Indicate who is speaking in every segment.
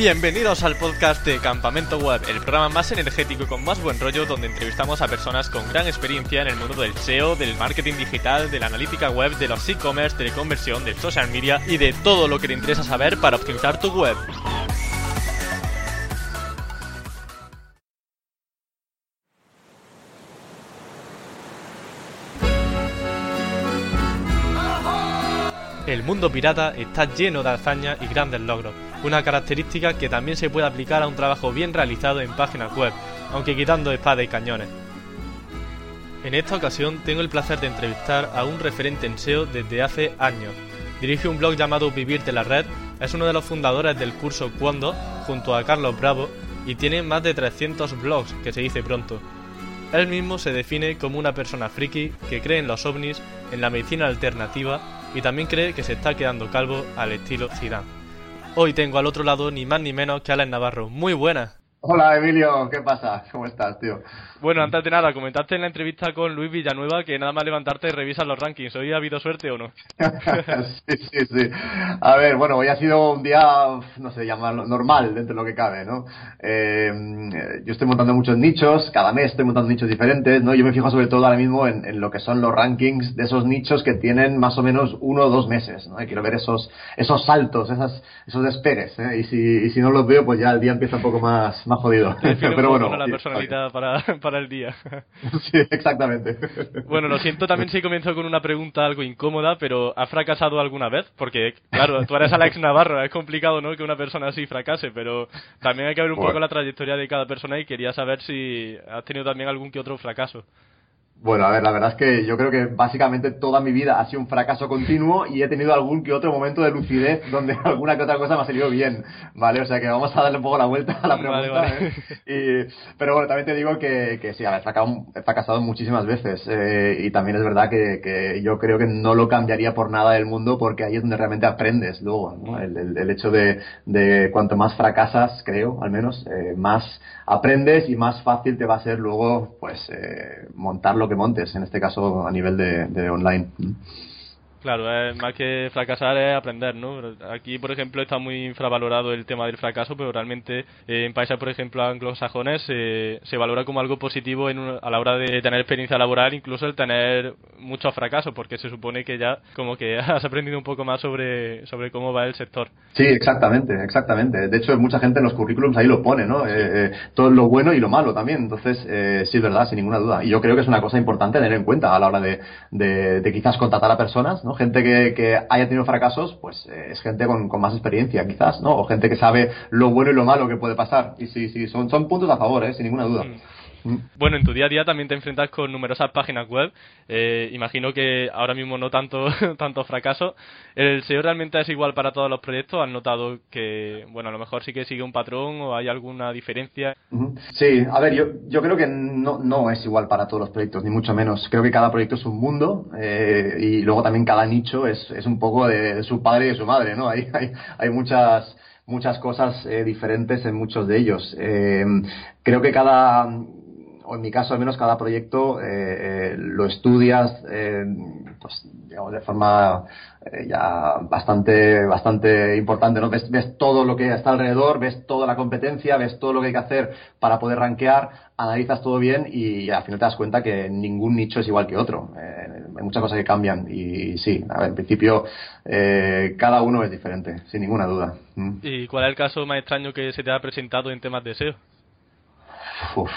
Speaker 1: Bienvenidos al podcast de Campamento Web, el programa más energético y con más buen rollo donde entrevistamos a personas con gran experiencia en el mundo del SEO, del marketing digital, de la analítica web, de los e-commerce, de la conversión, del social media y de todo lo que te interesa saber para optimizar tu web. El mundo pirata está lleno de hazañas y grandes logros, una característica que también se puede aplicar a un trabajo bien realizado en páginas web, aunque quitando espadas y cañones. En esta ocasión tengo el placer de entrevistar a un referente en SEO desde hace años. Dirige un blog llamado Vivir de la Red, es uno de los fundadores del curso Cuando, junto a Carlos Bravo, y tiene más de 300 blogs, que se dice pronto. Él mismo se define como una persona friki que cree en los ovnis, en la medicina alternativa y también cree que se está quedando calvo al estilo Zidane. Hoy tengo al otro lado ni más ni menos que Alan Navarro. Muy buenas.
Speaker 2: Hola Emilio, ¿qué pasa? ¿Cómo estás, tío?
Speaker 1: Bueno, antes de nada, comentaste en la entrevista con Luis Villanueva que nada más levantarte y revisas los rankings. ¿Hoy ha habido suerte o no?
Speaker 2: sí, sí, sí. A ver, bueno, hoy ha sido un día, no sé, llamarlo normal dentro de lo que cabe, ¿no? Eh, yo estoy montando muchos nichos, cada mes estoy montando nichos diferentes, ¿no? Yo me fijo sobre todo ahora mismo en, lo que son los rankings de esos nichos que tienen más o menos uno o dos meses, ¿no? Y quiero ver esos, esos saltos, esas, esos despegues, ¿eh? Y si, y si no los veo, pues ya el día empieza un poco más más jodido.
Speaker 1: Pero bueno. la personalidad para, para el día.
Speaker 2: sí, exactamente.
Speaker 1: Bueno, lo siento también si comienzo con una pregunta algo incómoda, pero ¿ha fracasado alguna vez? Porque, claro, tú eres Alex Navarro, es complicado, ¿no? Que una persona así fracase, pero también hay que ver un poco la trayectoria de cada persona y quería saber si has tenido también algún que otro fracaso.
Speaker 2: Bueno, a ver, la verdad es que yo creo que básicamente toda mi vida ha sido un fracaso continuo y he tenido algún que otro momento de lucidez donde alguna que otra cosa me ha salido bien, ¿vale? O sea que vamos a darle un poco la vuelta a la pregunta. ¿eh? pero bueno, también te digo que, que sí, a ver, he fracasado muchísimas veces eh, y también es verdad que, que, yo creo que no lo cambiaría por nada del mundo porque ahí es donde realmente aprendes luego, ¿no? el, el, hecho de, de, cuanto más fracasas, creo, al menos, eh, más aprendes y más fácil te va a ser luego, pues, eh, montarlo que montes, en este caso a nivel de, de online.
Speaker 1: Claro, es más que fracasar es aprender, ¿no? Aquí, por ejemplo, está muy infravalorado el tema del fracaso, pero realmente eh, en países, por ejemplo, anglosajones eh, se valora como algo positivo en a la hora de tener experiencia laboral, incluso el tener muchos fracasos, porque se supone que ya como que has aprendido un poco más sobre, sobre cómo va el sector.
Speaker 2: Sí, exactamente, exactamente. De hecho, mucha gente en los currículums ahí lo pone, ¿no? Eh, todo lo bueno y lo malo también. Entonces, sí, es verdad, sin ninguna duda. Y yo creo que es una cosa importante tener en cuenta a la hora de, de, de quizás contratar a personas, ¿no? Gente que, que haya tenido fracasos, pues eh, es gente con, con, más experiencia, quizás, ¿no? O gente que sabe lo bueno y lo malo que puede pasar. Y sí, sí, son, son puntos a favor, ¿eh? Sin ninguna duda. Mm.
Speaker 1: Bueno, en tu día a día también te enfrentas con numerosas páginas web. Eh, imagino que ahora mismo no tanto, tanto fracaso. ¿El SEO realmente es igual para todos los proyectos? ¿Has notado que, bueno, a lo mejor sí que sigue un patrón o hay alguna diferencia?
Speaker 2: Sí, a ver, yo, yo creo que no, no es igual para todos los proyectos, ni mucho menos. Creo que cada proyecto es un mundo eh, y luego también cada nicho es, es un poco de, su padre y de su madre, ¿no? Hay, hay, hay muchas muchas cosas eh, diferentes en muchos de ellos. creo que cada o en mi caso al menos cada proyecto eh, eh, lo estudias eh, pues, digamos, de forma ya bastante bastante importante no ves, ves todo lo que está alrededor ves toda la competencia ves todo lo que hay que hacer para poder rankear analizas todo bien y al final te das cuenta que ningún nicho es igual que otro hay muchas cosas que cambian y sí en principio cada uno es diferente sin ninguna duda
Speaker 1: mm. ¿y cuál es el caso más extraño que se te ha presentado en temas de SEO?
Speaker 2: Uf.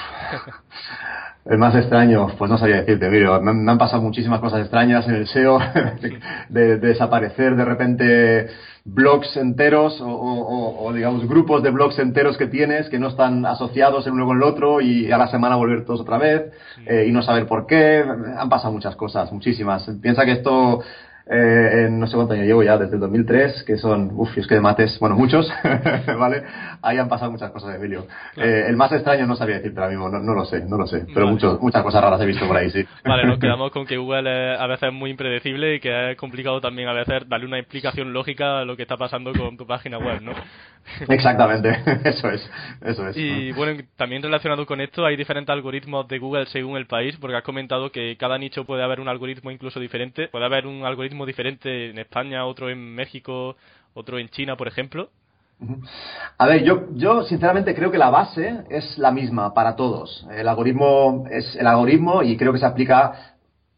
Speaker 2: El más extraño, pues no sabía decirte, me, han pasado muchísimas cosas extrañas en el SEO, de, desaparecer de repente blogs enteros o, digamos grupos de blogs enteros que tienes que no están asociados el uno con el otro y a la semana volver todos otra vez eh, y no saber por qué. Han pasado muchas cosas, muchísimas. Piensa que esto eh, no sé cuánto años llevo ya, desde el 2003, que son, uff, es que de mates, bueno, muchos, ¿vale? Ahí han pasado muchas cosas, Emilio. Eh, el más extraño no sabía decirte ahora mismo, no, no lo sé, no lo sé, pero muchos, muchas cosas raras he visto por ahí, sí.
Speaker 1: Vale, nos quedamos con que Google a veces es muy impredecible y que es complicado también a veces darle una explicación lógica a lo que está pasando con tu página web, ¿no?
Speaker 2: Exactamente, eso es, eso es.
Speaker 1: Y bueno, también relacionado con esto, hay diferentes algoritmos de Google según el país, porque has comentado que cada nicho puede haber un algoritmo incluso diferente, puede haber un algoritmo diferente en España, otro en México, otro en China, por ejemplo.
Speaker 2: A ver, yo, yo sinceramente creo que la base es la misma para todos. El algoritmo es el algoritmo y creo que se aplica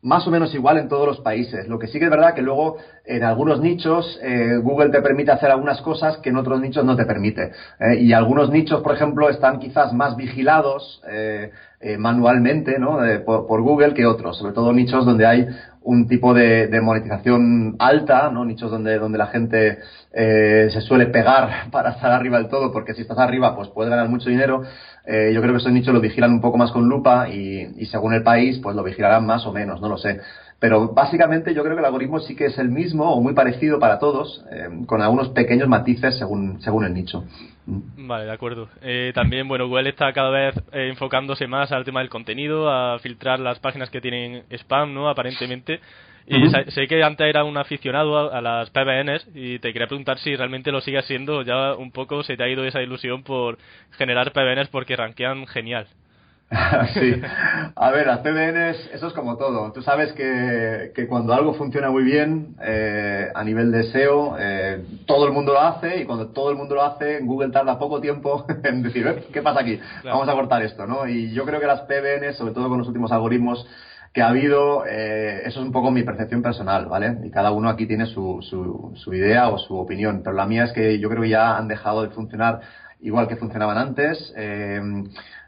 Speaker 2: más o menos igual en todos los países. Lo que sí que es verdad que luego en algunos nichos eh, Google te permite hacer algunas cosas que en otros nichos no te permite. Eh, y algunos nichos, por ejemplo, están quizás más vigilados eh, manualmente ¿no? por, por, Google que otros, sobre todo nichos donde hay un tipo de, de, monetización alta, ¿no? Nichos donde, donde la gente eh, se suele pegar para estar arriba del todo, porque si estás arriba, pues puedes ganar mucho dinero. Eh, yo creo que esos nichos lo vigilan un poco más con lupa y, y según el país, pues lo vigilarán más o menos, no lo sé. Pero básicamente yo creo que el algoritmo sí que es el mismo o muy parecido para todos, eh, con algunos pequeños matices según, según el nicho.
Speaker 1: Vale, de acuerdo. Eh, también, bueno, Google está cada vez eh, enfocándose más al tema del contenido, a filtrar las páginas que tienen spam, ¿no? Aparentemente. Y sé, que antes era un aficionado a, las PBNs y te quería preguntar si realmente lo sigue siendo. Ya un poco se te ha ido esa ilusión por generar PBNs porque rankean genial.
Speaker 2: sí. A ver, las PBNs, eso es como todo. Tú sabes que, que cuando algo funciona muy bien eh, a nivel de SEO, eh, todo el mundo lo hace y cuando todo el mundo lo hace, Google tarda poco tiempo en decir, eh, ¿qué pasa aquí? Vamos a cortar esto, ¿no? Y yo creo que las PBNs, sobre todo con los últimos algoritmos que ha habido, eh, eso es un poco mi percepción personal, ¿vale? Y cada uno aquí tiene su, su, su idea o su opinión, pero la mía es que yo creo que ya han dejado de funcionar igual que funcionaban antes. Eh,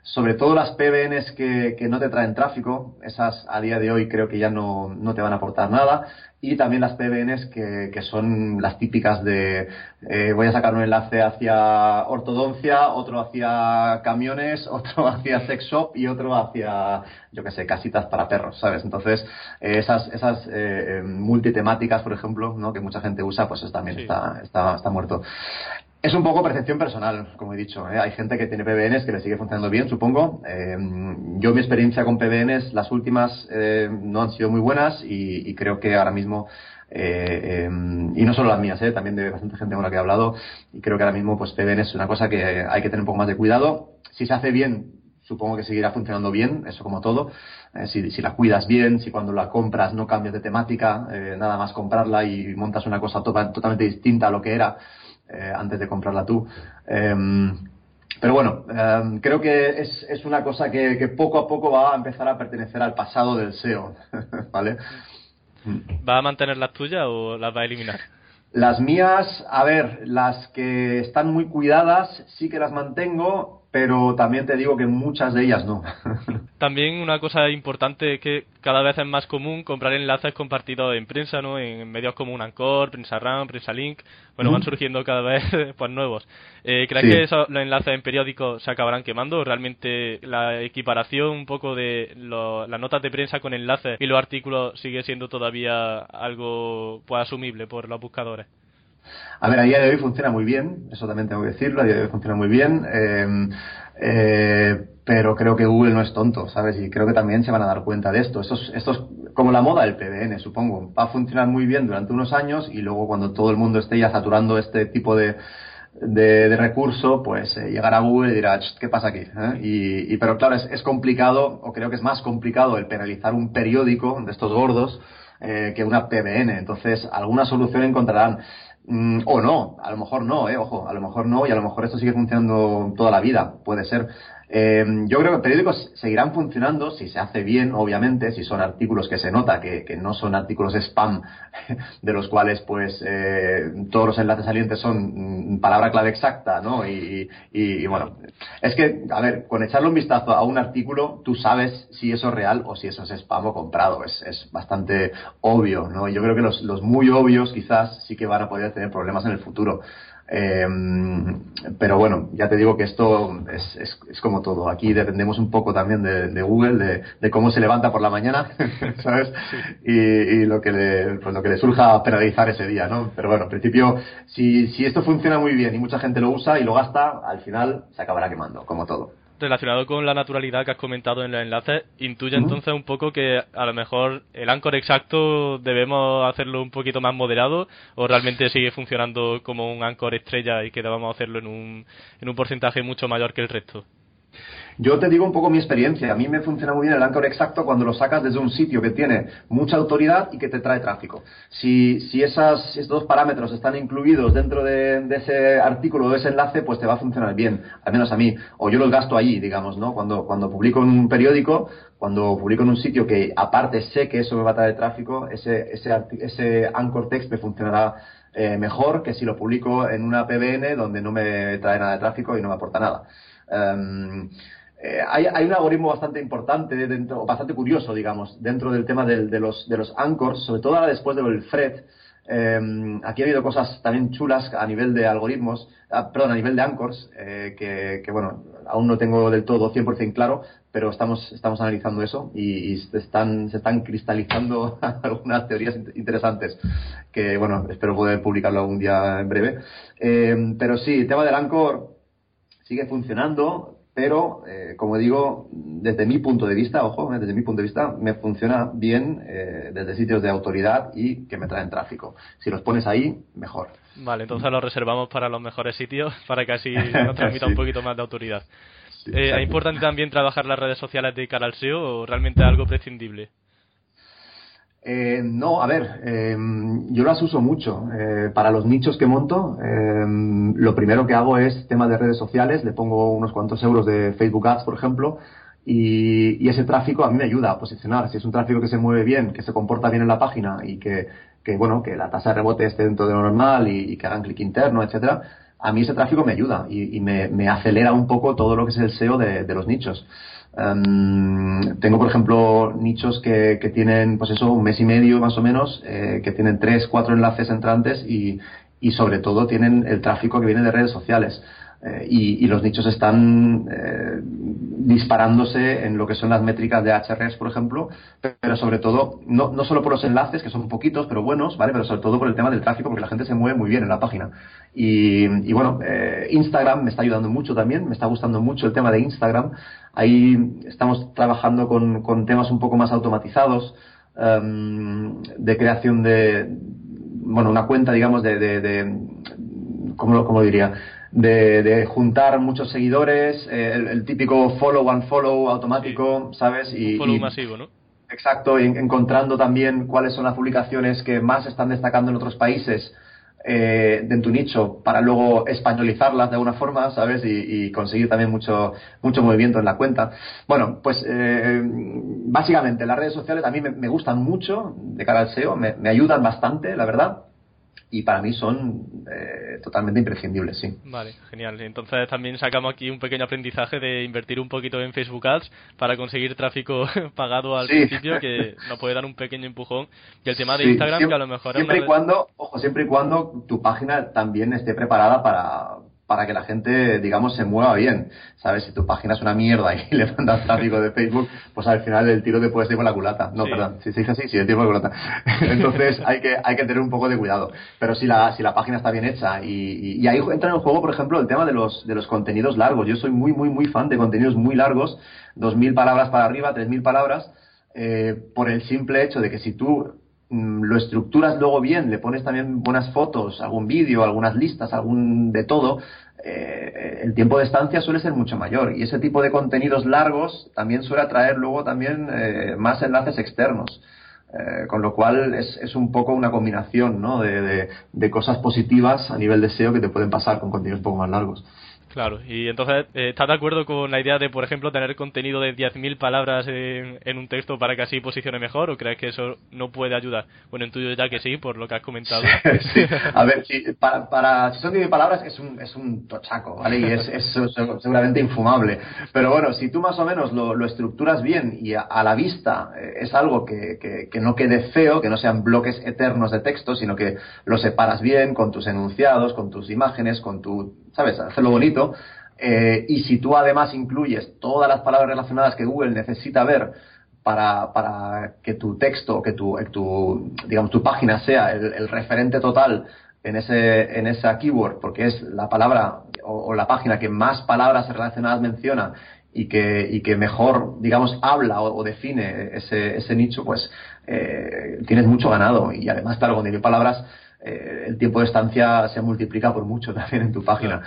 Speaker 2: sobre todo las PBNs que, que, no te traen tráfico, esas a día de hoy creo que ya no, no te van a aportar nada. Y también las PBNs que, que son las típicas de eh, voy a sacar un enlace hacia ortodoncia, otro hacia camiones, otro hacia sex shop y otro hacia, yo qué sé, casitas para perros, ¿sabes? Entonces, eh, esas, esas eh, multitemáticas, por ejemplo, ¿no? que mucha gente usa, pues también está, está, está muerto. Es un poco percepción personal, como he dicho. ¿eh? Hay gente que tiene PBNs que le sigue funcionando bien, supongo. Eh, yo mi experiencia con PBNs, las últimas eh, no han sido muy buenas y, creo que ahora mismo eh, em, y no solo las mías, también de bastante gente con la que he hablado y creo que ahora mismo pues PBN es una cosa que hay que tener un poco más de cuidado. Si se hace bien, supongo que seguirá funcionando bien, eso como todo. si, si, la cuidas bien, si cuando la compras no cambias de temática, nada más comprarla y montas una cosa to totalmente distinta a lo que era eh, antes de comprarla tú. Em, pero bueno, em, creo que es, es una cosa que, que, poco a poco va a empezar a pertenecer al pasado del SEO, ¿vale?
Speaker 1: ¿Va a mantener las tuyas o las va a eliminar?
Speaker 2: Las mías, a ver, las que están muy cuidadas sí que las mantengo pero también te digo que muchas de ellas no.
Speaker 1: también una cosa importante es que cada vez es más común comprar enlaces compartidos en prensa, ¿no? En medios como un Anchor, Prensa RAM, Prensa Link, bueno, van surgiendo cada vez pues nuevos. Eh, ¿Crees que esos, los enlaces en periódicos se acabarán quemando? ¿Realmente la equiparación un poco de las notas de prensa con enlaces y los artículos sigue siendo todavía algo pues asumible por los buscadores?
Speaker 2: A ver, a día de hoy funciona muy bien, eso también tengo que decirlo, a día de hoy funciona muy bien, eh, eh, pero creo que Google no es tonto, ¿sabes? Y creo que también se van a dar cuenta de esto. Esto es, esto es como la moda del PBN, supongo. Va a funcionar muy bien durante unos años y luego cuando todo el mundo esté ya saturando este tipo de, de, de recurso, pues eh, llegará Google y dirá, ¿qué pasa aquí? ¿Eh? Y, y, pero claro, es, es complicado, o creo que es más complicado el penalizar un periódico de estos gordos eh, que una PBN. Entonces, alguna solución encontrarán. Mm, o no, a lo mejor no, eh, ojo, a lo mejor no y a lo mejor esto sigue funcionando toda la vida, puede ser. Eh, yo creo que periódicos seguirán funcionando si se hace bien, obviamente, si son artículos que se nota que, no son artículos spam, de los cuales pues eh, todos los enlaces salientes son mm, palabra clave exacta, ¿no? Y, y, y, bueno, es que, a ver, con echarle un vistazo a un artículo, tú sabes si eso es real o si eso es spam o comprado, es, es bastante obvio, ¿no? Yo creo que los, los muy obvios quizás sí que van a poder tener problemas en el futuro. Eh, pero bueno, ya te digo que esto es, es, es, como todo. Aquí dependemos un poco también de, de Google, de, de, cómo se levanta por la mañana, ¿sabes? Y, y, lo que le, pues lo que le surja penalizar ese día, ¿no? Pero bueno, en principio, si, si esto funciona muy bien y mucha gente lo usa y lo gasta, al final se acabará quemando, como todo
Speaker 1: relacionado con la naturalidad que has comentado en los enlaces, intuye entonces un poco que a lo mejor el anchor exacto debemos hacerlo un poquito más moderado o realmente sigue funcionando como un anchor estrella y que debamos hacerlo en un, en un porcentaje mucho mayor que el resto.
Speaker 2: Yo te digo un poco mi experiencia. A mí me funciona muy bien el anchor exacto cuando lo sacas desde un sitio que tiene mucha autoridad y que te trae tráfico. Si, si esos dos parámetros están incluidos dentro de, ese artículo o ese enlace, pues te va a funcionar bien, al menos a mí. O yo los gasto allí, digamos, ¿no? Cuando, cuando publico en un periódico, cuando publico en un sitio que aparte sé que eso me va a traer tráfico, ese, ese, ese anchor text me funcionará eh, mejor que si lo publico en una PBN donde no me trae nada de tráfico y no me aporta nada. Em, eh, hay, un algoritmo bastante importante, dentro, bastante curioso, digamos, dentro del tema de, los, de los anchors, sobre todo ahora después del FRED. Eh, aquí ha habido cosas también chulas a nivel de algoritmos, ah, perdón, a nivel de anchors, eh, que, bueno, aún no tengo del todo 100% claro, pero estamos, estamos analizando eso y, se, están, se están cristalizando algunas teorías interesantes que, bueno, espero poder publicarlo algún día en breve. Eh, pero sí, el tema del anchor sigue funcionando, pero eh, como digo, desde mi punto de vista, ojo, eh, desde mi punto de vista, me funciona bien eh, desde sitios de autoridad y que me traen tráfico. Si los pones ahí, mejor.
Speaker 1: Vale, entonces los reservamos para los mejores sitios para que así nos transmita un poquito más de autoridad. ¿Es importante también trabajar las redes sociales de cara al SEO o realmente algo prescindible?
Speaker 2: Eh, no, a ver, em, yo las uso mucho. Eh, para los nichos que monto, em, lo primero que hago es tema de redes sociales, le pongo unos cuantos euros de Facebook Ads, por ejemplo, y, ese tráfico a mí me ayuda a posicionar. Si es un tráfico que se mueve bien, que se comporta bien en la página y que, bueno, que la tasa de rebote esté dentro de lo normal y, que hagan clic interno, etcétera, a mí ese tráfico me ayuda y, me, acelera un poco todo lo que es el SEO de los nichos. Em, tengo, por ejemplo, nichos que, que, tienen, pues eso, un mes y medio más o menos, eh, que tienen tres, cuatro enlaces entrantes y, y, sobre todo tienen el tráfico que viene de redes sociales. Eh, y, y, los nichos están eh, disparándose en lo que son las métricas de HRS, por ejemplo, pero sobre todo, no, no solo por los enlaces, que son poquitos, pero buenos, ¿vale? Pero sobre todo por el tema del tráfico, porque la gente se mueve muy bien en la página. Y, y bueno, Instagram me está ayudando mucho también, me está gustando mucho el tema de Instagram. Ahí estamos trabajando con, con temas un poco más automatizados, um, de creación de, bueno, una cuenta, digamos, de, de, de ¿cómo, ¿cómo diría? de, juntar muchos seguidores, eh, el, típico follow and follow automático, ¿sabes?
Speaker 1: Y, follow masivo, ¿no?
Speaker 2: Exacto, y encontrando también cuáles son las publicaciones que más están destacando en otros países eh, de tu nicho para luego españolizarlas de alguna forma, ¿sabes? Y, conseguir también mucho, mucho movimiento en la cuenta. Bueno, pues eh, básicamente las redes sociales a mí me, gustan mucho de cara al SEO, me ayudan bastante, la verdad y para mí son eh, totalmente imprescindibles, sí.
Speaker 1: Vale, genial. Entonces también sacamos aquí un pequeño aprendizaje de invertir un poquito en Facebook Ads para conseguir tráfico pagado al principio que nos puede dar un pequeño empujón. Y el tema de Instagram que a lo mejor
Speaker 2: siempre y cuando, ojo, siempre y cuando tu página también esté preparada para para que la gente, digamos, se mueva bien. ¿Sabes? Si tu página es una mierda y le mandas tráfico de Facebook, pues al final el tiro te puede ir con la culata. No, perdón. Si se dice así, sí, el tiro con la culata. Entonces hay que, hay que tener un poco de cuidado. Pero si la, si la página está bien hecha y, y, ahí entra en juego, por ejemplo, el tema de los, de los contenidos largos. Yo soy muy, muy, muy fan de contenidos muy largos, 2.000 palabras para arriba, 3.000 palabras, eh, por el simple hecho de que si tú lo estructuras luego bien, le pones también buenas fotos, algún vídeo, algunas listas, algún de todo, eh, el tiempo de estancia suele ser mucho mayor y ese tipo de contenidos largos también suele atraer luego también eh, más enlaces externos. Eh, con lo cual es, es, un poco una combinación ¿no? de, de, de, cosas positivas a nivel de SEO que te pueden pasar con contenidos un poco más largos.
Speaker 1: Claro, y entonces, eh, ¿estás de acuerdo con la idea de, por ejemplo, tener contenido de 10.000 palabras en, un texto para que así posicione mejor o crees que eso no puede ayudar? Bueno, en tuyo ya que sí, por lo que has comentado.
Speaker 2: a ver, para, para, si son 10.000 palabras es un, es un tochaco, ¿vale? Y es, es, seguramente infumable. Pero bueno, si tú más o menos lo, estructuras bien y a, la vista eh, es algo que, que, que no quede feo, que no sean bloques eternos de texto, sino que lo separas bien con tus enunciados, con tus imágenes, con tu ¿sabes? Hacerlo bonito. Eh, y si tú además incluyes todas las palabras relacionadas que Google necesita ver para, para que tu texto, que tu, tu, digamos, tu página sea el, referente total en, ese, en esa keyword, porque es la palabra o, la página que más palabras relacionadas menciona y que, y que mejor, digamos, habla o, define ese, ese, nicho, pues eh, tienes mucho ganado. Y además, claro, con 10.000 palabras eh, el tiempo de estancia se multiplica por mucho también en tu página.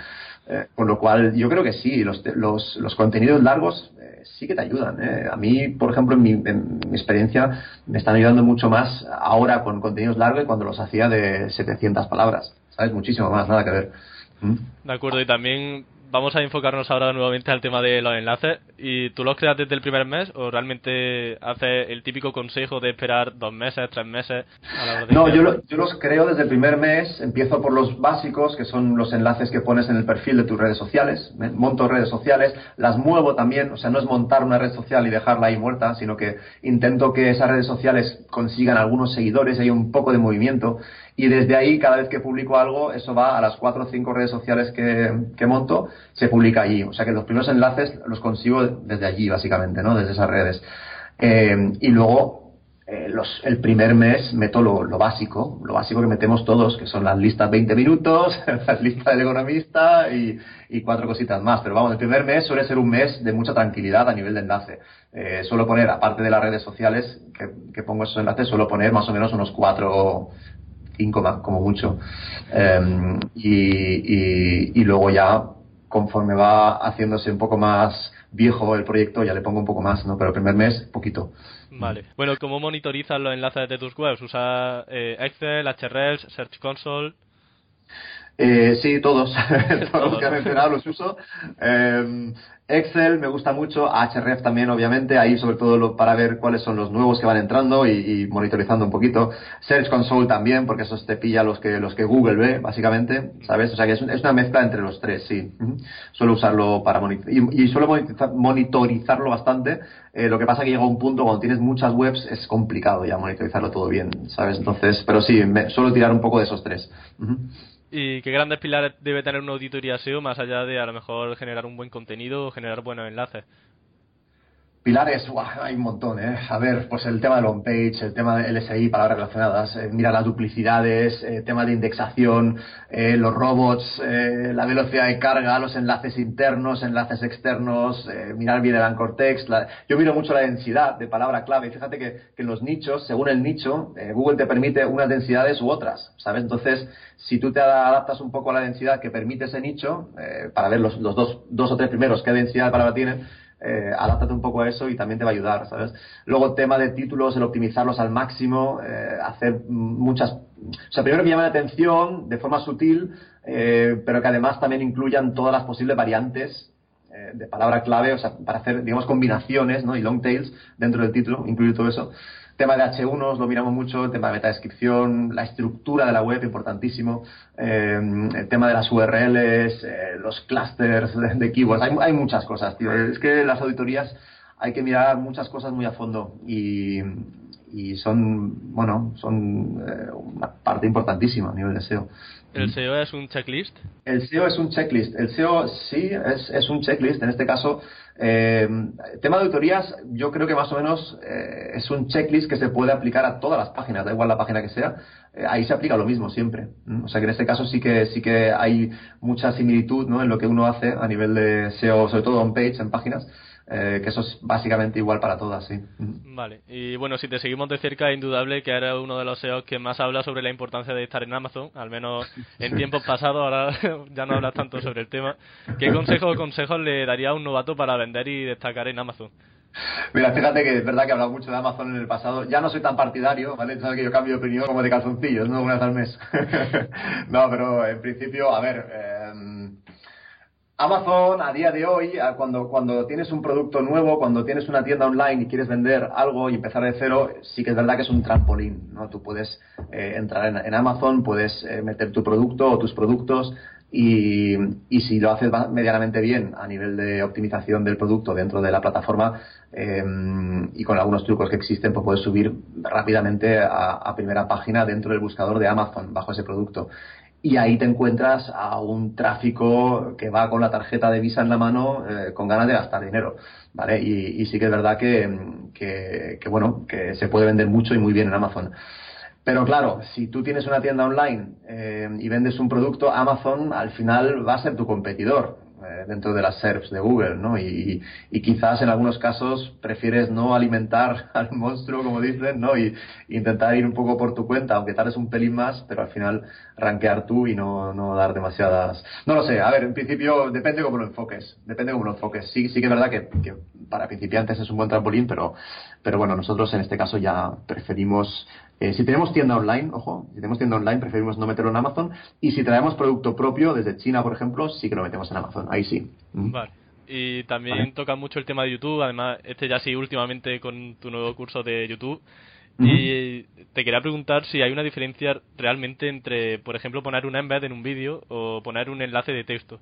Speaker 2: Eh, con lo cual, yo creo que sí, los, los, los contenidos largos eh, sí que te ayudan. ¿eh? A mí, por ejemplo, en mi, en mi, experiencia, me están ayudando mucho más ahora con contenidos largos que cuando los hacía de 700 palabras. ¿Sabes? Muchísimo más, nada que ver.
Speaker 1: ¿Mm? De acuerdo, y también vamos a enfocarnos ahora nuevamente al tema de los enlaces. ¿Y tú los creas desde el primer mes o realmente haces el típico consejo de esperar dos meses, tres meses?
Speaker 2: A la hora de no, yo, yo, los creo desde el primer mes. Empiezo por los básicos, que son los enlaces que pones en el perfil de tus redes sociales. Monto redes sociales, las muevo también. O sea, no es montar una red social y dejarla ahí muerta, sino que intento que esas redes sociales consigan algunos seguidores y hay un poco de movimiento y desde ahí, cada vez que publico algo, eso va a las cuatro o cinco redes sociales que, monto, se publica allí. O sea que los primeros enlaces los consigo desde allí, básicamente, ¿no? Desde esas redes. Eh, y luego, eh, los, el primer mes meto lo, básico, lo básico que metemos todos, que son las listas 20 minutos, las listas del economista y, cuatro cositas más. Pero vamos, el primer mes suele ser un mes de mucha tranquilidad a nivel de enlace. Eh, suelo poner, aparte de las redes sociales que, que pongo esos enlaces, suelo poner más o menos unos cuatro como mucho. Em, y, y, luego ya, conforme va haciéndose un poco más viejo el proyecto, ya le pongo un poco más, ¿no? Pero el primer mes, poquito.
Speaker 1: Vale. Bueno, ¿cómo monitorizas los enlaces de tus webs? ¿Usas eh, Excel, HRELs, Search Console?
Speaker 2: Eh, sí, todos. todos los que he mencionado los uso. Eh, Excel me gusta mucho, Href también, obviamente, ahí sobre todo para ver cuáles son los nuevos que van entrando y, monitorizando un poquito. Search Console también, porque eso te pilla los que, los que Google ve, básicamente, ¿sabes? O sea que es, una mezcla entre los tres, sí. Suelo usarlo para monitorizar, y, suelo monitorizarlo bastante. Eh, lo que pasa que llega un punto cuando tienes muchas webs es complicado ya monitorizarlo todo bien, ¿sabes? Entonces, pero sí, me, suelo tirar un poco de esos tres.
Speaker 1: ¿Y qué grandes pilares debe tener una auditoría SEO más allá de a lo mejor generar un buen contenido o generar buenos enlaces?
Speaker 2: Pilares, hay un montón, ¿eh? A ver, pues el tema del on-page, el tema del LSI, palabras relacionadas, eh, mira las duplicidades, eh, tema de indexación, eh, los robots, la velocidad de carga, los enlaces internos, enlaces externos, mirar bien el anchor text. Yo miro mucho la densidad de palabra clave. Fíjate que, que en los nichos, según el nicho, Google te permite unas densidades u otras, ¿sabes? Entonces, si tú te adaptas un poco a la densidad que permite ese nicho, para ver los, los dos, dos o tres primeros qué densidad de palabra tienen, eh, adáptate un poco a eso y también te va a ayudar, ¿sabes? Luego, tema de títulos, el optimizarlos al máximo, eh, hacer muchas... O sea, primero que llamen la atención de forma sutil, eh, pero que además también incluyan todas las posibles variantes eh, de palabra clave, o sea, para hacer, digamos, combinaciones, ¿no? Y long tails dentro del título, incluir todo eso tema de H1 lo miramos mucho, el tema de metadescripción, la estructura de la web, importantísimo, eh, el tema de las URLs, eh, los clusters de, keywords, hay, hay, muchas cosas, tío. Es que las auditorías hay que mirar muchas cosas muy a fondo y, y son, bueno, son eh, una parte importantísima a nivel de SEO.
Speaker 1: ¿El SEO es un checklist?
Speaker 2: El SEO es un checklist. El SEO sí es, es un checklist. En este caso, eh, tema de auditorías, yo creo que más o menos eh, es un checklist que se puede aplicar a todas las páginas, da igual la página que sea. Eh, ahí se aplica lo mismo siempre. O sea que en este caso sí que sí que hay mucha similitud ¿no? en lo que uno hace a nivel de SEO, sobre todo on page, en páginas. Eh, que eso es básicamente igual para todas, sí.
Speaker 1: Vale, y bueno, si te seguimos de cerca, es indudable que eres uno de los SEOs que más habla sobre la importancia de estar en Amazon, al menos en tiempos pasados, ahora ya no hablas tanto sobre el tema. ¿Qué consejos o consejos le daría a un novato para vender y destacar en Amazon?
Speaker 2: Mira, fíjate que es verdad que he hablado mucho de Amazon en el pasado. Ya no soy tan partidario, ¿vale? Sabes que yo cambio de opinión como de calzoncillos, ¿no? Una vez al mes. no, pero en principio, a ver, eh, Amazon a día de hoy, cuando, cuando tienes un producto nuevo, cuando tienes una tienda online y quieres vender algo y empezar de cero, sí que es verdad que es un trampolín, ¿no? Tú puedes eh, entrar en, Amazon, puedes eh, meter tu producto o tus productos y, si lo haces medianamente bien a nivel de optimización del producto dentro de la plataforma eh, y con algunos trucos que existen, pues puedes subir rápidamente a primera página dentro del buscador de Amazon bajo ese producto y ahí te encuentras a un tráfico que va con la tarjeta de Visa en la mano eh, con ganas de gastar dinero, ¿vale? Y, sí que es verdad que, que, bueno, que se puede vender mucho y muy bien en Amazon. Pero claro, si tú tienes una tienda online eh, y vendes un producto, Amazon al final va a ser tu competidor. Eh, dentro de las SERPs de Google, ¿no? Y, y, quizás en algunos casos prefieres no alimentar al monstruo, como dicen, ¿no? Y, intentar ir un poco por tu cuenta, aunque tardes un pelín más, pero al final rankear tú y no, no dar demasiadas... No lo sé, a ver, en principio depende cómo lo enfoques, depende cómo lo enfoques. Sí, sí que es verdad que, que para principiantes es un buen trampolín, pero, pero bueno, nosotros en este caso ya preferimos eh, si tenemos tienda online, ojo, si tenemos tienda online preferimos no meterlo en Amazon y si traemos producto propio desde China, por ejemplo, sí que lo metemos en Amazon, ahí sí.
Speaker 1: Vale. Y también toca mucho el tema de YouTube, además este ya sí últimamente con tu nuevo curso de YouTube. Y te quería preguntar si hay una diferencia realmente entre, por ejemplo, poner un embed en un vídeo o poner un enlace de texto.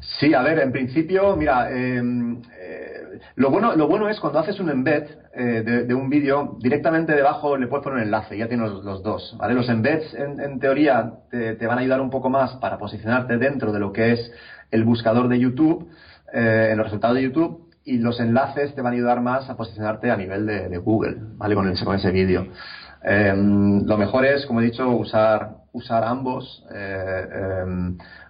Speaker 2: Sí, a ver, en principio, mira, em, eh, lo, bueno, lo bueno es cuando haces un embed eh, de, un vídeo, directamente debajo le puedes poner un enlace, ya tienes los, dos, ¿vale? Los embeds, en, teoría, te, van a ayudar un poco más para posicionarte dentro de lo que es el buscador de YouTube, eh, en los resultados de YouTube, y los enlaces te van a ayudar más a posicionarte a nivel de, Google, ¿vale? Con, ese, con ese vídeo. Em, lo mejor es, como he dicho, usar, usar ambos.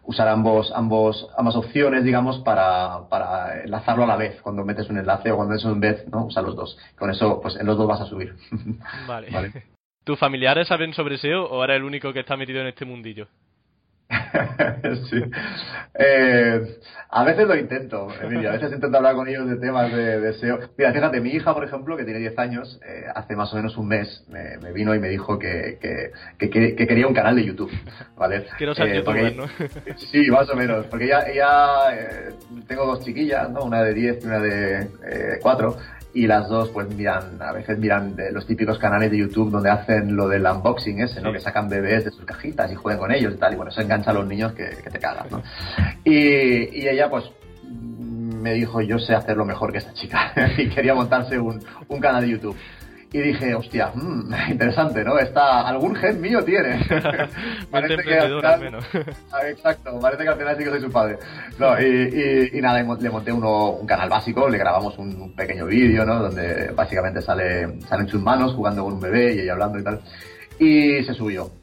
Speaker 2: Usar ambos, ambos, ambas opciones, digamos, para, para enlazarlo a la vez. Cuando metes un enlace o cuando metes un vez, ¿no? Usa los dos. Con eso, pues en los dos vas a subir.
Speaker 1: Vale. vale. ¿Tus familiares saben sobre SEO o eres el único que está metido en este mundillo?
Speaker 2: sí. Eh, a veces lo intento, Emilio. A veces intento hablar con ellos de temas de, SEO. Mira, fíjate, mi hija, por ejemplo, que tiene 10 años, eh, hace más o menos un mes me, vino y me dijo que, que, quería un canal de YouTube. ¿Vale?
Speaker 1: Quiero ser
Speaker 2: eh,
Speaker 1: ¿no?
Speaker 2: Sí, más o menos. Porque ya, ya eh, tengo dos chiquillas, ¿no? Una de 10 y una de 4 y las dos pues miran, a veces miran los típicos canales de YouTube donde hacen lo del unboxing ese, ¿no? Que sacan bebés de sus cajitas y juegan con ellos y tal, y bueno, eso engancha a los niños que, te cagas, ¿no? Y, y ella pues me dijo, yo sé hacerlo mejor que esta chica y quería montarse un, un canal de YouTube y dije, hostia, mmm, interesante, ¿no? Está, algún gen mío tiene.
Speaker 1: parece que al final,
Speaker 2: ah, exacto, parece que al final sí que soy su padre. No, y, y, nada, le monté uno, un canal básico, le grabamos un, pequeño vídeo, ¿no? Donde básicamente sale, salen sus manos jugando con un bebé y ella hablando y tal. Y se subió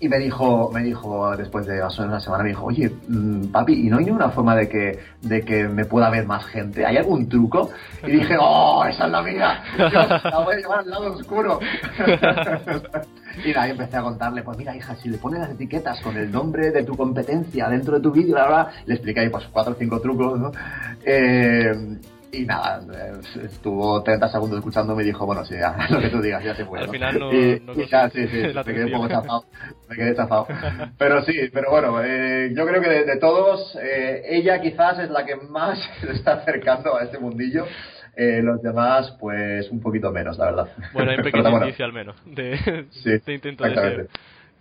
Speaker 2: y me dijo, me dijo después de más o menos una semana, me dijo, oye, mm, papi, ¿y no hay ninguna forma de que, de que me pueda ver más gente? ¿Hay algún truco? Y dije, oh, esa es la mía, la voy a llevar al lado oscuro. y ahí empecé a contarle, pues mira, hija, si le pones las etiquetas con el nombre de tu competencia dentro de tu vídeo, la verdad, le expliqué ahí pues cuatro o cinco trucos, ¿no? Eh, y nada, estuvo 30 segundos escuchando y dijo, bueno, sí, ya, lo que tú digas, ya se puede.
Speaker 1: Al final no,
Speaker 2: y, ya, sí, sí, me quedé un poco chafado, me quedé chafado. Pero sí, pero bueno, eh, yo creo que de, todos, eh, ella quizás es la que más se está acercando a este mundillo. Eh, los demás, pues un poquito menos, la verdad.
Speaker 1: Bueno, hay un pequeño al menos de, sí, de intento de ser.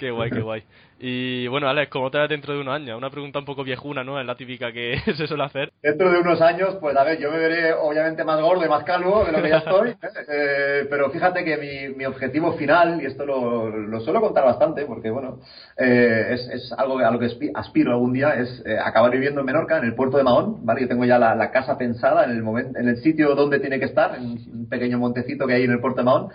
Speaker 1: Qué guay, qué guay. Y bueno, Alex, ¿cómo te ves dentro de unos años? Una pregunta un poco viejuna, ¿no? Es la típica que se suele hacer.
Speaker 2: Dentro de unos años, pues a ver, yo me veré obviamente más gordo y más calvo de lo que ya estoy, ¿eh? Eh, pero fíjate que mi, mi, objetivo final, y esto lo, lo suelo contar bastante, porque bueno, eh, es, es, algo a lo que aspiro algún día, es acabar viviendo en Menorca, en el puerto de Mahón, ¿vale? Yo tengo ya la, la, casa pensada en el, momento, en el sitio donde tiene que estar, en un pequeño montecito que hay en el puerto de Mahón,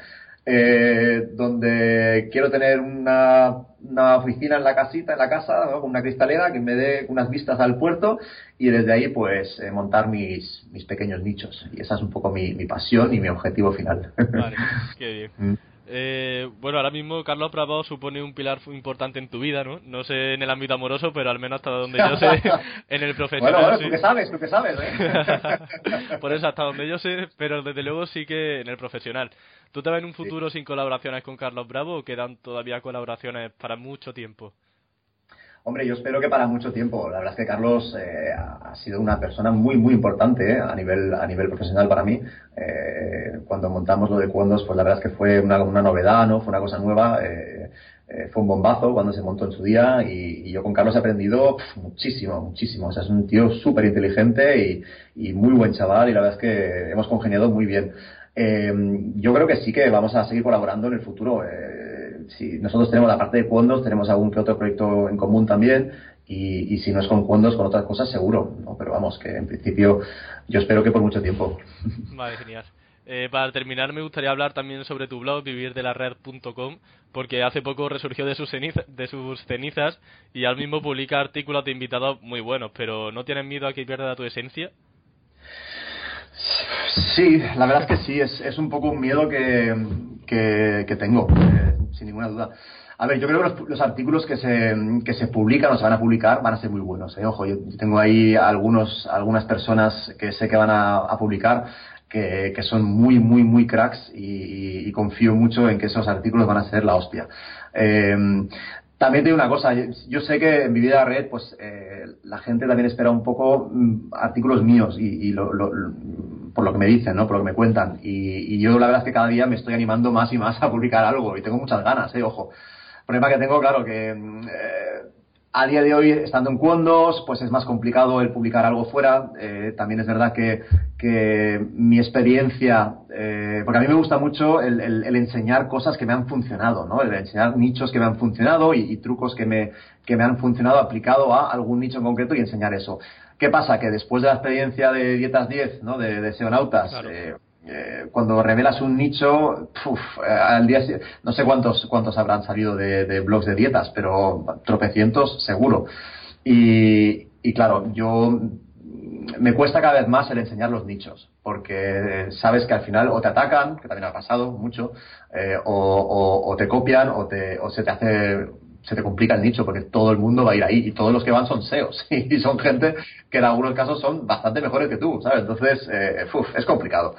Speaker 2: eh, donde quiero tener una, una, oficina en la casita, en la casa, con una cristalera que me dé unas vistas al puerto y desde ahí pues eh, montar mis, mis pequeños nichos. Y esa es un poco mi, mi pasión y mi objetivo final.
Speaker 1: Vale, qué bien. Eh, bueno, ahora mismo Carlos Bravo supone un pilar importante en tu vida, ¿no? No sé en el ámbito amoroso, pero al menos hasta donde yo sé, en el profesional.
Speaker 2: Bueno, bueno, tú que sabes, tú que sabes, ¿eh?
Speaker 1: Por eso, hasta donde yo sé, pero desde luego sí que en el profesional. ¿Tú te ves en un futuro sin colaboraciones con Carlos Bravo o quedan todavía colaboraciones para mucho tiempo?
Speaker 2: Hombre, yo espero que para mucho tiempo. La verdad es que Carlos eh, ha sido una persona muy, muy importante eh, a nivel a nivel profesional para mí. Eh, cuando montamos lo de Cuondos, pues la verdad es que fue una, una novedad, ¿no? Fue una cosa nueva. fue un bombazo cuando se montó en su día y, yo con Carlos he aprendido muchísimo, muchísimo. O sea, es un tío súper inteligente y, y, muy buen chaval y la verdad es que hemos congeniado muy bien. yo creo que sí que vamos a seguir colaborando en el futuro si nosotros tenemos la parte de fondos, tenemos algún que otro proyecto en común también, y, y si no es con fondos, con otras cosas seguro, ¿no? Pero vamos, que en principio yo espero que por mucho tiempo.
Speaker 1: Vale, genial. Eh, para terminar, me gustaría hablar también sobre tu blog, vivirdelared.com, porque hace poco resurgió de sus, de sus cenizas y al mismo publica artículos de invitados muy buenos, pero ¿no tienes miedo a que pierda tu esencia?
Speaker 2: Sí, la verdad es que sí, es, un poco un miedo que, que, tengo, eh, sin ninguna duda. A ver, yo creo que los, artículos que se, que se publican o se van a publicar van a ser muy buenos. ¿eh? Ojo, yo tengo ahí algunos, algunas personas que sé que van a, publicar que, son muy, muy, muy cracks y, confío mucho en que esos artículos van a ser la hostia. Em, también te digo una cosa, yo sé que en mi vida red, pues eh, la gente también espera un poco mm, artículos míos y, por lo que me dicen, ¿no? Por lo que me cuentan. Y, yo la verdad es que cada día me estoy animando más y más a publicar algo y tengo muchas ganas, ¿eh? Ojo. El problema que tengo, claro, que mm, eh, a día de hoy, estando en Cuondos, pues es más complicado el publicar algo fuera. Eh, también es verdad que, que mi experiencia, eh, porque a mí me gusta mucho el, el, enseñar cosas que me han funcionado, ¿no? El enseñar nichos que me han funcionado y, trucos que me, que me han funcionado aplicado a algún nicho en concreto y enseñar eso. ¿Qué pasa? Que después de la experiencia de Dietas 10, ¿no? De, de Seonautas, eh, eh, cuando revelas un nicho, eh, al día no sé cuántos cuántos habrán salido de, blogs de dietas, pero tropecientos seguro. Y, claro, yo me cuesta cada vez más el enseñar los nichos, porque sabes que al final o te atacan, que también ha pasado mucho, eh, o, te copian o, te, o se te hace se te complica el nicho porque todo el mundo va a ir ahí y todos los que van son SEOs y son gente que en algunos casos son bastante mejores que tú, ¿sabes? Entonces, es complicado.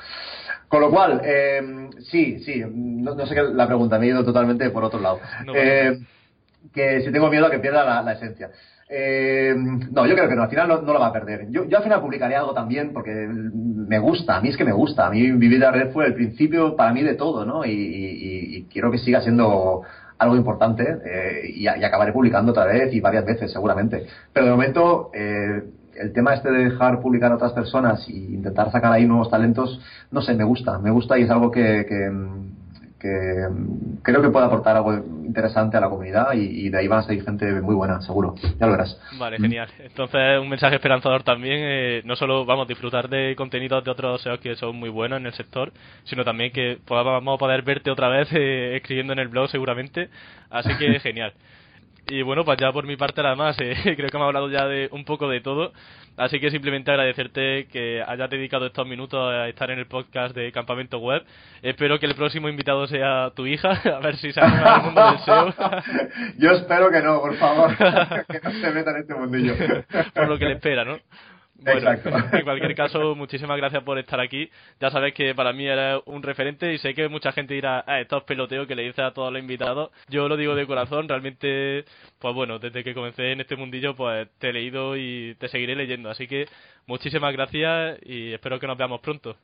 Speaker 2: Con lo cual, eh, sí, sí, no, sé qué la pregunta, me he ido totalmente por otro lado. Eh, que si tengo miedo a que pierda la, esencia. Eh, no, yo creo que no, al final no, lo va a perder. Yo, yo, al final publicaré algo también porque me gusta, a mí es que me gusta. A mí vivir la red fue el principio para mí de todo, ¿no? Y, quiero que siga siendo algo importante y, y, acabaré publicando otra vez y varias veces seguramente. Pero de momento el tema este de dejar publicar a otras personas e intentar sacar ahí nuevos talentos, no sé, me gusta, me gusta y es algo que, que, creo que puede aportar algo interesante a la comunidad y, de ahí van a salir gente muy buena, seguro, ya lo verás.
Speaker 1: Vale, genial. Entonces, un mensaje esperanzador también, eh, no solo vamos a disfrutar de contenidos de otros SEOs que son muy buenos en el sector, sino también que vamos a poder verte otra vez eh, escribiendo en el blog seguramente, así que genial. Y bueno, pues ya por mi parte nada más, eh, creo que hemos hablado ya de un poco de todo, así que simplemente agradecerte que hayas dedicado estos minutos a estar en el podcast de Campamento Web. Espero que el próximo invitado sea tu hija, a ver si se anima al mundo del SEO.
Speaker 2: Yo espero que no, por favor, que no se meta en este mundillo.
Speaker 1: por lo que le espera, ¿no? Bueno, en cualquier caso, muchísimas gracias por estar aquí. Ya sabes que para mí era un referente y sé que mucha gente dirá, ah, estos peloteos que le dice a todos los invitados. Yo lo digo de corazón, realmente, pues bueno, desde que comencé en este mundillo, pues te he leído y te seguiré leyendo. Así que muchísimas gracias y espero que nos veamos pronto.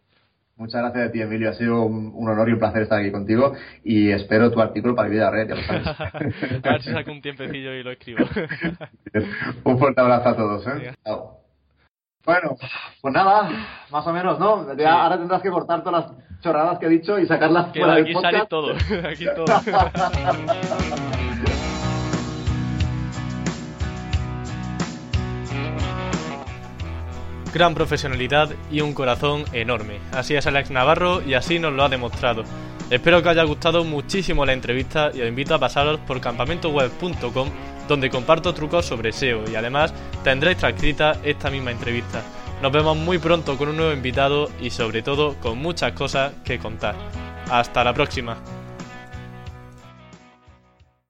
Speaker 2: Muchas gracias a ti, Emilio. Ha sido un, honor y un placer estar aquí contigo y espero tu artículo para Vida Red, ya lo sabes.
Speaker 1: a ver si saco un tiempecillo y lo escribo.
Speaker 2: un fuerte abrazo a todos. ¿eh? Chao. Bueno, pues nada, más o menos, ¿no? Ahora tendrás que cortar todas las chorradas que he dicho y sacarlas
Speaker 1: que
Speaker 2: fuera
Speaker 1: aquí del podcast. sale todo, aquí todo. Gran profesionalidad y un corazón enorme. Así es Alex Navarro y así nos lo ha demostrado. Espero que os haya gustado muchísimo la entrevista y os invito a pasaros por campamentoweb.com donde comparto trucos sobre SEO y además tendréis transcrita esta misma entrevista. Nos vemos muy pronto con un nuevo invitado y sobre todo con muchas cosas que contar. Hasta la próxima.